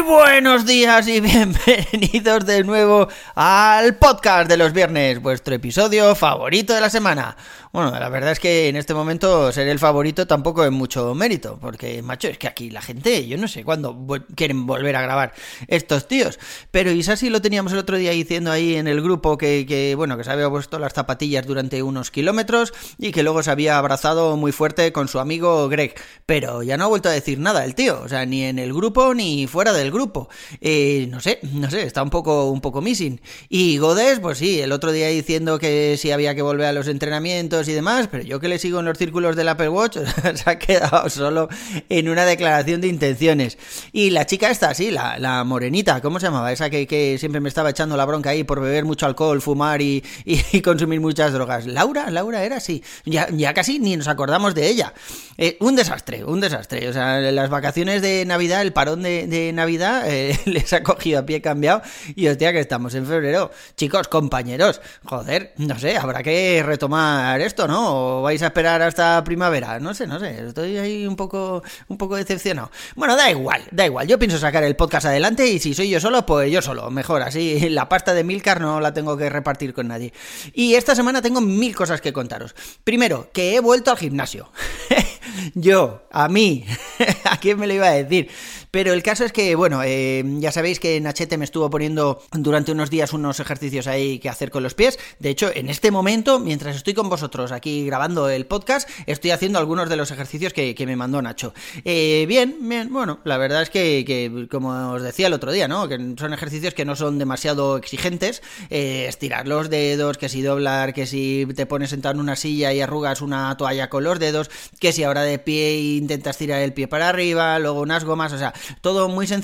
Buenos días y bienvenidos de nuevo al podcast de los viernes, vuestro episodio favorito de la semana. Bueno, la verdad es que en este momento ser el favorito tampoco es mucho mérito, porque, macho, es que aquí la gente, yo no sé cuándo quieren volver a grabar estos tíos. Pero Isasi lo teníamos el otro día diciendo ahí en el grupo que, que, bueno, que se había puesto las zapatillas durante unos kilómetros y que luego se había abrazado muy fuerte con su amigo Greg. Pero ya no ha vuelto a decir nada el tío, o sea, ni en el grupo ni fuera del grupo. Eh, no sé, no sé, está un poco, un poco missing. Y Godes, pues sí, el otro día diciendo que sí había que volver a los entrenamientos y demás, pero yo que le sigo en los círculos del Apple Watch, se ha quedado solo en una declaración de intenciones. Y la chica esta, sí, la, la morenita, ¿cómo se llamaba? Esa que, que, siempre me estaba echando la bronca ahí por beber mucho alcohol, fumar y, y, consumir muchas drogas. Laura, Laura era así. Ya, ya casi ni nos acordamos de ella. Eh, un desastre, un desastre. O sea, las vacaciones de Navidad, el parón de, de Navidad, eh, les ha cogido a pie cambiado. Y hostia, que estamos en febrero. Chicos, compañeros, joder, no sé, habrá que retomar esto, ¿no? ¿O vais a esperar hasta primavera? No sé, no sé. Estoy ahí un poco, un poco decepcionado. Bueno, da igual, da igual. Yo pienso sacar el podcast adelante y si soy yo solo, pues yo solo. Mejor, así la pasta de Milcar no la tengo que repartir con nadie. Y esta semana tengo mil cosas que contaros. Primero, que he vuelto al gimnasio. yo, a mí, ¿a quién me lo iba a decir? Pero el caso es que, bueno, eh, ya sabéis que Nachete me estuvo poniendo durante unos días unos ejercicios ahí que hacer con los pies. De hecho, en este momento, mientras estoy con vosotros aquí grabando el podcast, estoy haciendo algunos de los ejercicios que, que me mandó Nacho. Eh, bien, bien, bueno, la verdad es que, que, como os decía el otro día, ¿no? Que son ejercicios que no son demasiado exigentes. Eh, estirar los dedos, que si doblar, que si te pones sentado en una silla y arrugas una toalla con los dedos, que si ahora de pie intentas tirar el pie para arriba, luego unas gomas, o sea, todo muy sencillo,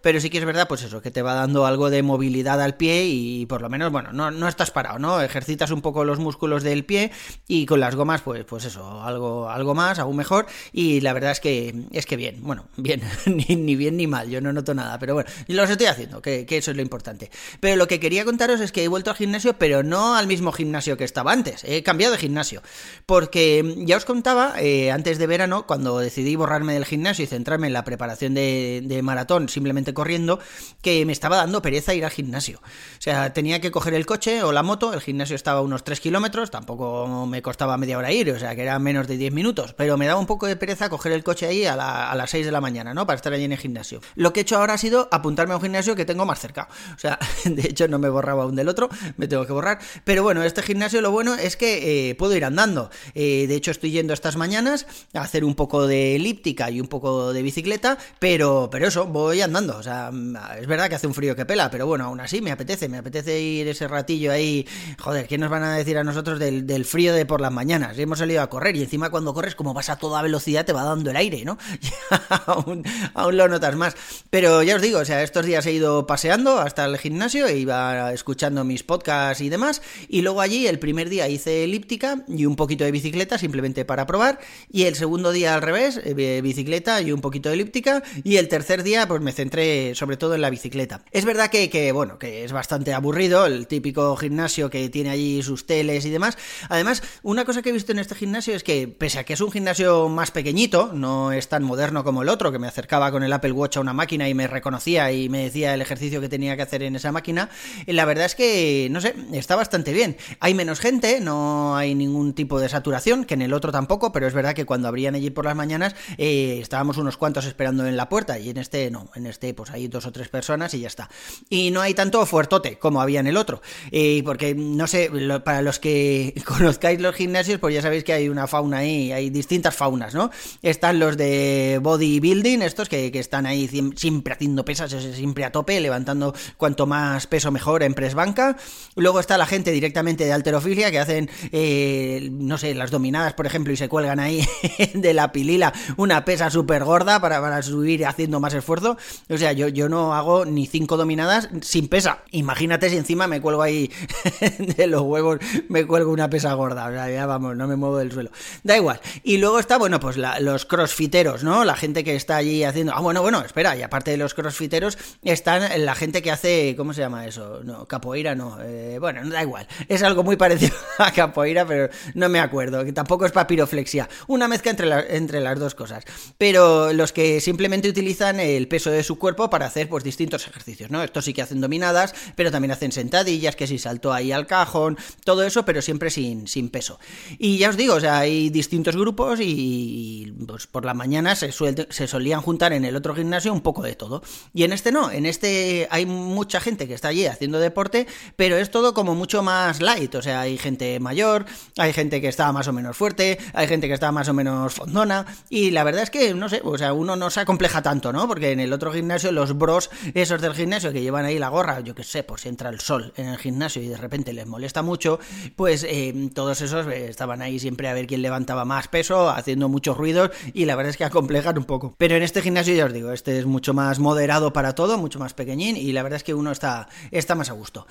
pero sí que es verdad, pues eso, que te va dando algo de movilidad al pie y por lo menos, bueno, no, no estás parado, ¿no? Ejercitas un poco los músculos del pie y con las gomas, pues, pues eso, algo, algo más, aún mejor. Y la verdad es que, es que bien, bueno, bien, ni, bien ni mal, yo no noto nada, pero bueno, los estoy haciendo, que, eso es lo importante. Pero lo que quería contaros es que he vuelto al gimnasio, pero no al mismo gimnasio que estaba antes, he cambiado de gimnasio, porque ya os contaba, eh, antes de verano, cuando decidí borrarme del gimnasio y centrarme en la preparación de de, maratón simplemente corriendo, que me estaba dando pereza ir al gimnasio. O sea, tenía que coger el coche o la moto, el gimnasio estaba a unos 3 kilómetros, tampoco me costaba media hora ir, o sea, que era menos de 10 minutos, pero me daba un poco de pereza coger el coche ahí a, las 6 de la mañana, ¿no? Para estar allí en el gimnasio. Lo que he hecho ahora ha sido apuntarme a un gimnasio que tengo más cerca. O sea, de hecho no me borraba aún del otro, me tengo que borrar. Pero bueno, este gimnasio lo bueno es que eh, puedo ir andando. Eh, de hecho, estoy yendo estas mañanas a hacer un poco de elíptica y un poco de bicicleta, pero pero, eso, voy andando. O sea, es verdad que hace un frío que pela, pero bueno, aún así me apetece, me apetece ir ese ratillo ahí. Joder, ¿qué nos van a decir a nosotros del, frío de por las mañanas? Hemos salido a correr y encima cuando corres, como vas a toda velocidad, te va dando el aire, ¿no? aún, aún lo notas más. Pero ya os digo, o sea, estos días he ido paseando hasta el gimnasio, e iba escuchando mis podcasts y demás, y luego allí el primer día hice elíptica y un poquito de bicicleta simplemente para probar, y el segundo día al revés, eh, bicicleta y un poquito de elíptica, y el tercer día, pues me centré sobre todo en la bicicleta. Es verdad que, bueno, que es bastante aburrido, el típico gimnasio que tiene allí sus teles y demás. Además, una cosa que he visto en este gimnasio es que, pese a que es un gimnasio más pequeñito, no es tan moderno como el otro, que me acercaba con el Apple Watch a una máquina y me reconocía y me decía el ejercicio que tenía que hacer en esa máquina, la verdad es que, no sé, está bastante bien. Hay menos gente, no hay ningún tipo de saturación, que en el otro tampoco, pero es verdad que cuando abrían allí por las mañanas, eh, estábamos unos cuantos esperando en la puerta y en este no, en este pues hay dos o tres personas y ya está. Y no hay tanto fuertote como había en el otro, eh, porque no sé, para los que conozcáis los gimnasios, pues ya sabéis que hay una fauna ahí, hay distintas faunas, ¿no? Están los de bodybuilding, estos que, que están ahí siempre haciendo pesas, siempre a tope, levantando cuanto más peso mejor en press banca. Luego está la gente directamente de alterofilia que hacen, eh, no sé, las dominadas, por ejemplo, y se cuelgan ahí de la pilila una pesa súper gorda para, para subir haciendo más esfuerzo. O sea, yo, yo no hago ni cinco dominadas sin pesa. Imagínate si encima me cuelgo ahí de los huevos, me cuelgo una pesa gorda. O sea, ya vamos, no me muevo del suelo. Da igual. Y luego está, bueno, pues los crossfiteros, ¿no? La gente que está allí haciendo. Ah, bueno, bueno, espera, y aparte de los crossfiteros, están la gente que hace. ¿Cómo se llama eso? No, capoeira no. Eh, bueno, da igual. Es algo muy parecido a capoeira, pero no me acuerdo. Que tampoco es papiroflexia. Una mezcla entre, entre las dos cosas. Pero los que simplemente utilizan el peso de su cuerpo para hacer pues distintos ejercicios, ¿no? Estos sí que hacen dominadas, pero también hacen sentadillas, que si saltó ahí al cajón, todo eso, pero siempre sin, sin peso. Y ya os digo, o sea, hay distintos grupos y, pues por la mañana se, se solían juntar en el otro gimnasio un poco de todo. Y en este no, en este hay mucha gente que está allí haciendo deporte, pero es todo como mucho más light, o sea, hay gente mayor, hay gente que está más o menos fuerte, hay gente que está más o menos fondona, y la verdad es que, no sé, o sea, uno no se acompleja tanto, ¿no? Porque en el otro gimnasio, los bros, esos del gimnasio que llevan ahí la gorra, yo que sé, por si entra el sol en el gimnasio y de repente les molesta mucho, pues eh, todos esos eh, estaban ahí siempre a ver quién levantaba más peso, haciendo muchos ruidos, y la verdad es que acomplejan un poco. Pero en este gimnasio, ya os digo, este es mucho más moderado para todo, mucho más pequeñín, y la verdad es que uno está, está más a gusto.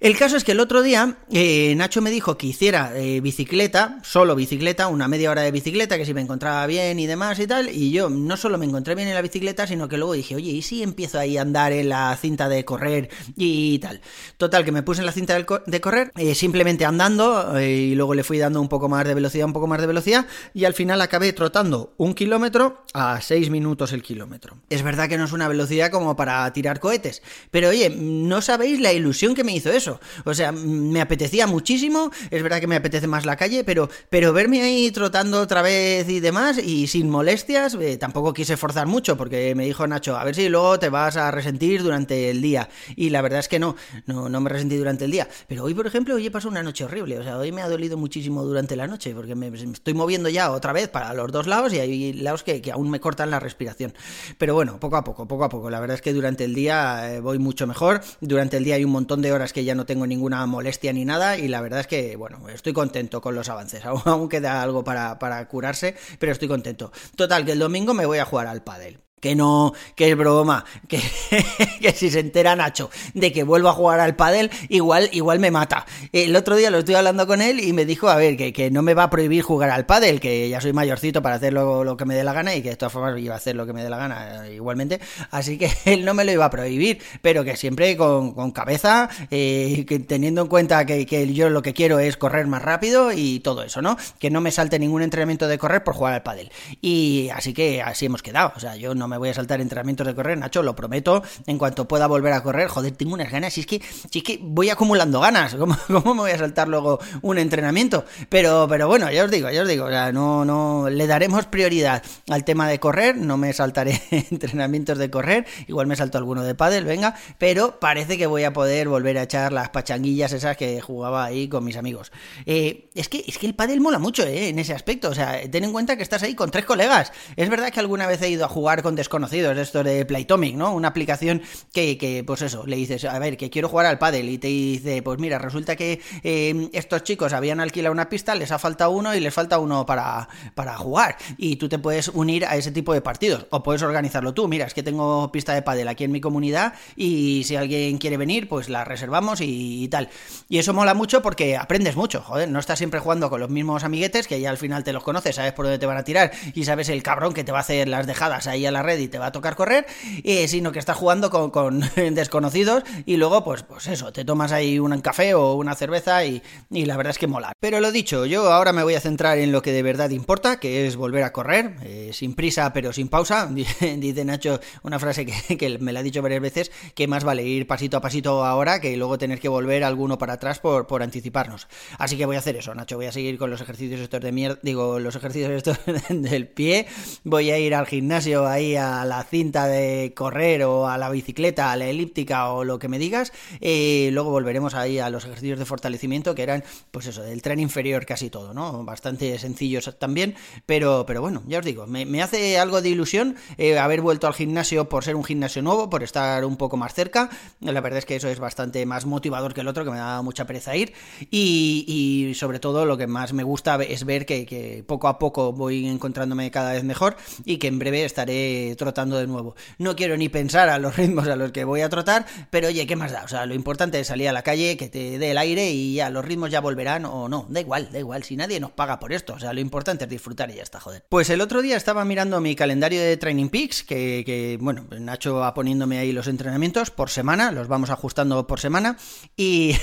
El caso es que el otro día eh, Nacho me dijo que hiciera bicicleta, solo bicicleta, una media hora de bicicleta, que si me encontraba bien y demás y tal, y yo no solo me encontré bien en la bicicleta, sino que luego dije, oye, ¿y si empiezo ahí a andar en la cinta de correr y tal? Total, que me puse en la cinta de correr, eh, simplemente andando, eh, y luego le fui dando un poco más de velocidad, un poco más de velocidad, y al final acabé trotando un kilómetro a seis minutos el kilómetro. Es verdad que no es una velocidad como para tirar cohetes, pero oye, no sabéis la ilusión que me hizo eso. O sea, me apetecía muchísimo, es verdad que me apetece más la calle, pero, pero verme ahí trotando otra vez y demás, y sin molestias, eh, tampoco quise forzar mucho, porque me dijo Nacho, a ver si luego te vas a resentir durante el día. Y la verdad es que no, no, no me resentí durante el día. Pero hoy, por ejemplo, hoy he pasado una noche horrible. O sea, hoy me ha dolido muchísimo durante la noche, porque me, estoy moviendo ya otra vez para los dos lados y hay lados que, que, aún me cortan la respiración. Pero bueno, poco a poco, poco a poco. La verdad es que durante el día eh, voy mucho mejor. Durante el día hay un montón de horas que ya no tengo ninguna molestia ni nada. Y la verdad es que, bueno, estoy contento con los avances. Aún queda algo para, para curarse, pero estoy contento. Total, que el domingo me voy a jugar al pádel que no, que es broma, que, que, si se entera Nacho de que vuelvo a jugar al pádel, igual, igual me mata. El otro día lo estoy hablando con él y me dijo, a ver, que, que no me va a prohibir jugar al pádel, que ya soy mayorcito para hacer lo, lo, que me dé la gana y que de todas formas iba a hacer lo que me dé la gana eh, igualmente, así que él no me lo iba a prohibir, pero que siempre con, cabeza, eh, que teniendo en cuenta que, que, yo lo que quiero es correr más rápido y todo eso, ¿no? Que no me salte ningún entrenamiento de correr por jugar al pádel. Y así que así hemos quedado, o sea, yo no me voy a saltar entrenamientos de correr, Nacho, lo prometo, en cuanto pueda volver a correr, joder, tengo unas ganas, si es que, es que voy acumulando ganas, ¿cómo, ¿cómo, me voy a saltar luego un entrenamiento? Pero, pero bueno, ya os digo, ya os digo, o no, no, le daremos prioridad al tema de correr, no me saltaré entrenamientos de correr, igual me salto alguno de pádel, venga, pero parece que voy a poder volver a echar las pachanguillas esas que jugaba ahí con mis amigos. Eh, es, que, es que el pádel mola mucho, eh, en ese aspecto, o sea, ten en cuenta que estás ahí con tres colegas. Es verdad que alguna vez he ido a jugar con desconocidos esto de Playtomic, ¿no? Una aplicación que, que, pues eso, le dices, a ver, que quiero jugar al pádel y te dice, pues mira, resulta que eh, estos chicos habían alquilado una pista, les ha faltado uno y les falta uno para, para jugar. Y tú te puedes unir a ese tipo de partidos o puedes organizarlo tú. Mira, es que tengo pista de pádel aquí en mi comunidad y si alguien quiere venir, pues la reservamos y, y tal. Y eso mola mucho porque aprendes mucho, joder, no estás siempre jugando con los mismos amiguetes que ya al final te los conoces, sabes por dónde te van a tirar y sabes el cabrón que te va a hacer las dejadas ahí a la red y te va a tocar correr, eh, sino que estás jugando con, desconocidos y luego, pues, pues eso, te tomas ahí un café o una cerveza y, la verdad es que mola. Pero lo dicho, yo ahora me voy a centrar en lo que de verdad importa, que es volver a correr, eh, sin prisa pero sin pausa. Dice Nacho una frase que, me la ha dicho varias veces, que más vale ir pasito a pasito ahora que luego tener que volver alguno para atrás por, por anticiparnos. Así que voy a hacer eso, Nacho, voy a seguir con los ejercicios estos de mierda, digo, los ejercicios estos del pie, voy a ir al gimnasio ahí a la cinta de correr o a la bicicleta, a la elíptica o lo que me digas. Eh, luego volveremos ahí a los ejercicios de fortalecimiento que eran, pues eso, del tren inferior casi todo, ¿no? Bastante sencillos también, pero, pero bueno, ya os digo, me, hace algo de ilusión eh, haber vuelto al gimnasio por ser un gimnasio nuevo, por estar un poco más cerca. La verdad es que eso es bastante más motivador que el otro, que me da mucha pereza ir. Y, sobre todo lo que más me gusta es ver que poco a poco voy encontrándome cada vez mejor y que en breve estaré trotando de nuevo. No quiero ni pensar a los ritmos a los que voy a trotar, pero oye, ¿qué más da? O sea, lo importante es salir a la calle, que te dé el aire y ya los ritmos ya volverán o no. Da igual, da igual, si nadie nos paga por esto. O sea, lo importante es disfrutar y ya está, joder. Pues el otro día estaba mirando mi calendario de Training Peaks, que, que bueno, Nacho va poniéndome ahí los entrenamientos por semana, los vamos ajustando por semana, y,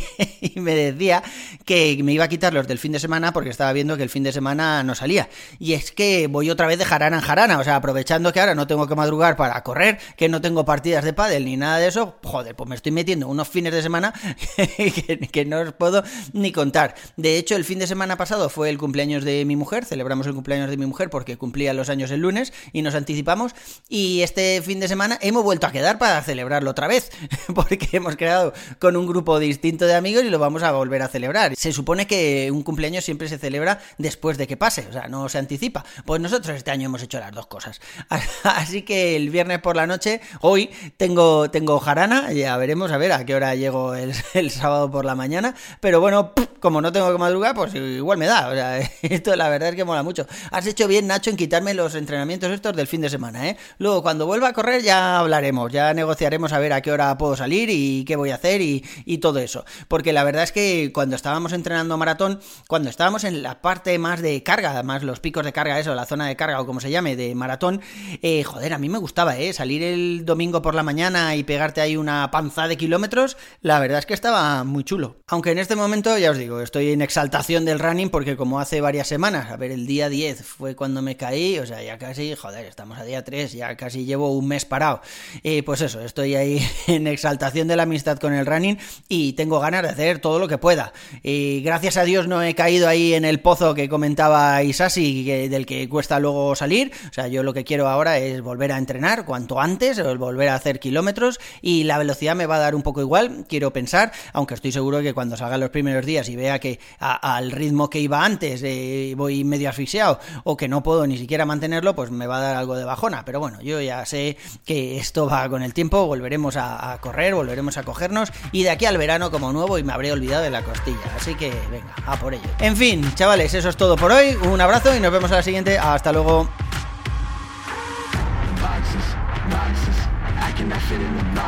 y me decía que me iba a quitar los del fin de semana porque estaba viendo que el fin de semana no salía. Y es que voy otra vez de jarana en jarana, o sea, aprovechando que ahora no tengo que madrugar para correr, que no tengo partidas de pádel ni nada de eso, joder, pues me estoy metiendo unos fines de semana que, no os puedo ni contar. De hecho, el fin de semana pasado fue el cumpleaños de mi mujer, celebramos el cumpleaños de mi mujer porque cumplía los años el lunes y nos anticipamos. Y este fin de semana hemos vuelto a quedar para celebrarlo otra vez, porque hemos quedado con un grupo distinto de amigos y lo vamos a volver a celebrar. Se supone que un cumpleaños siempre se celebra después de que pase, o sea, no se anticipa. Pues nosotros este año hemos hecho las dos cosas. Así que el viernes por la noche, hoy tengo, tengo jarana, ya veremos a ver a qué hora llego el, sábado por la mañana, pero bueno, como no tengo que madrugar, pues igual me da, o sea, esto la verdad es que mola mucho. Has hecho bien, Nacho, en quitarme los entrenamientos estos del fin de semana, ¿eh? Luego, cuando vuelva a correr ya hablaremos, ya negociaremos a ver a qué hora puedo salir y qué voy a hacer y, y todo eso. Porque la verdad es que cuando estábamos entrenando maratón, cuando estábamos en la parte más de carga, más los picos de carga, eso, la zona de carga o como se llame, de maratón, eh, joder, a mí me gustaba, ¿eh? Salir el domingo por la mañana y pegarte ahí una panza de kilómetros, la verdad es que estaba muy chulo. Aunque en este momento, ya os digo, estoy en exaltación del running porque como hace varias semanas, a ver, el día 10 fue cuando me caí, o sea, ya casi, joder, estamos a día 3, ya casi llevo un mes parado. Y pues eso, estoy ahí en exaltación de la amistad con el running y tengo ganas de hacer todo lo que pueda. Y gracias a Dios no he caído ahí en el pozo que comentaba Isasi, del que cuesta luego salir. O sea, yo lo que quiero ahora es volver a entrenar cuanto antes, volver a hacer kilómetros y la velocidad me va a dar un poco igual, quiero pensar, aunque estoy seguro que cuando salga los primeros días y vea que al ritmo que iba antes eh, voy medio asfixiado o que no puedo ni siquiera mantenerlo, pues me va a dar algo de bajona. Pero bueno, yo ya sé que esto va con el tiempo, volveremos a, a correr, volveremos a cogernos y de aquí al verano como nuevo y me habré olvidado de la costilla. Así que venga, a por ello. En fin, chavales, eso es todo por hoy. Un abrazo y nos vemos a la siguiente. Hasta luego.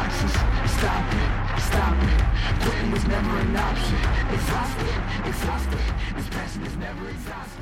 conscious. Stop it, stop it. Quitting was never an option. Exhausted, exhausted. This passion is never exhausted.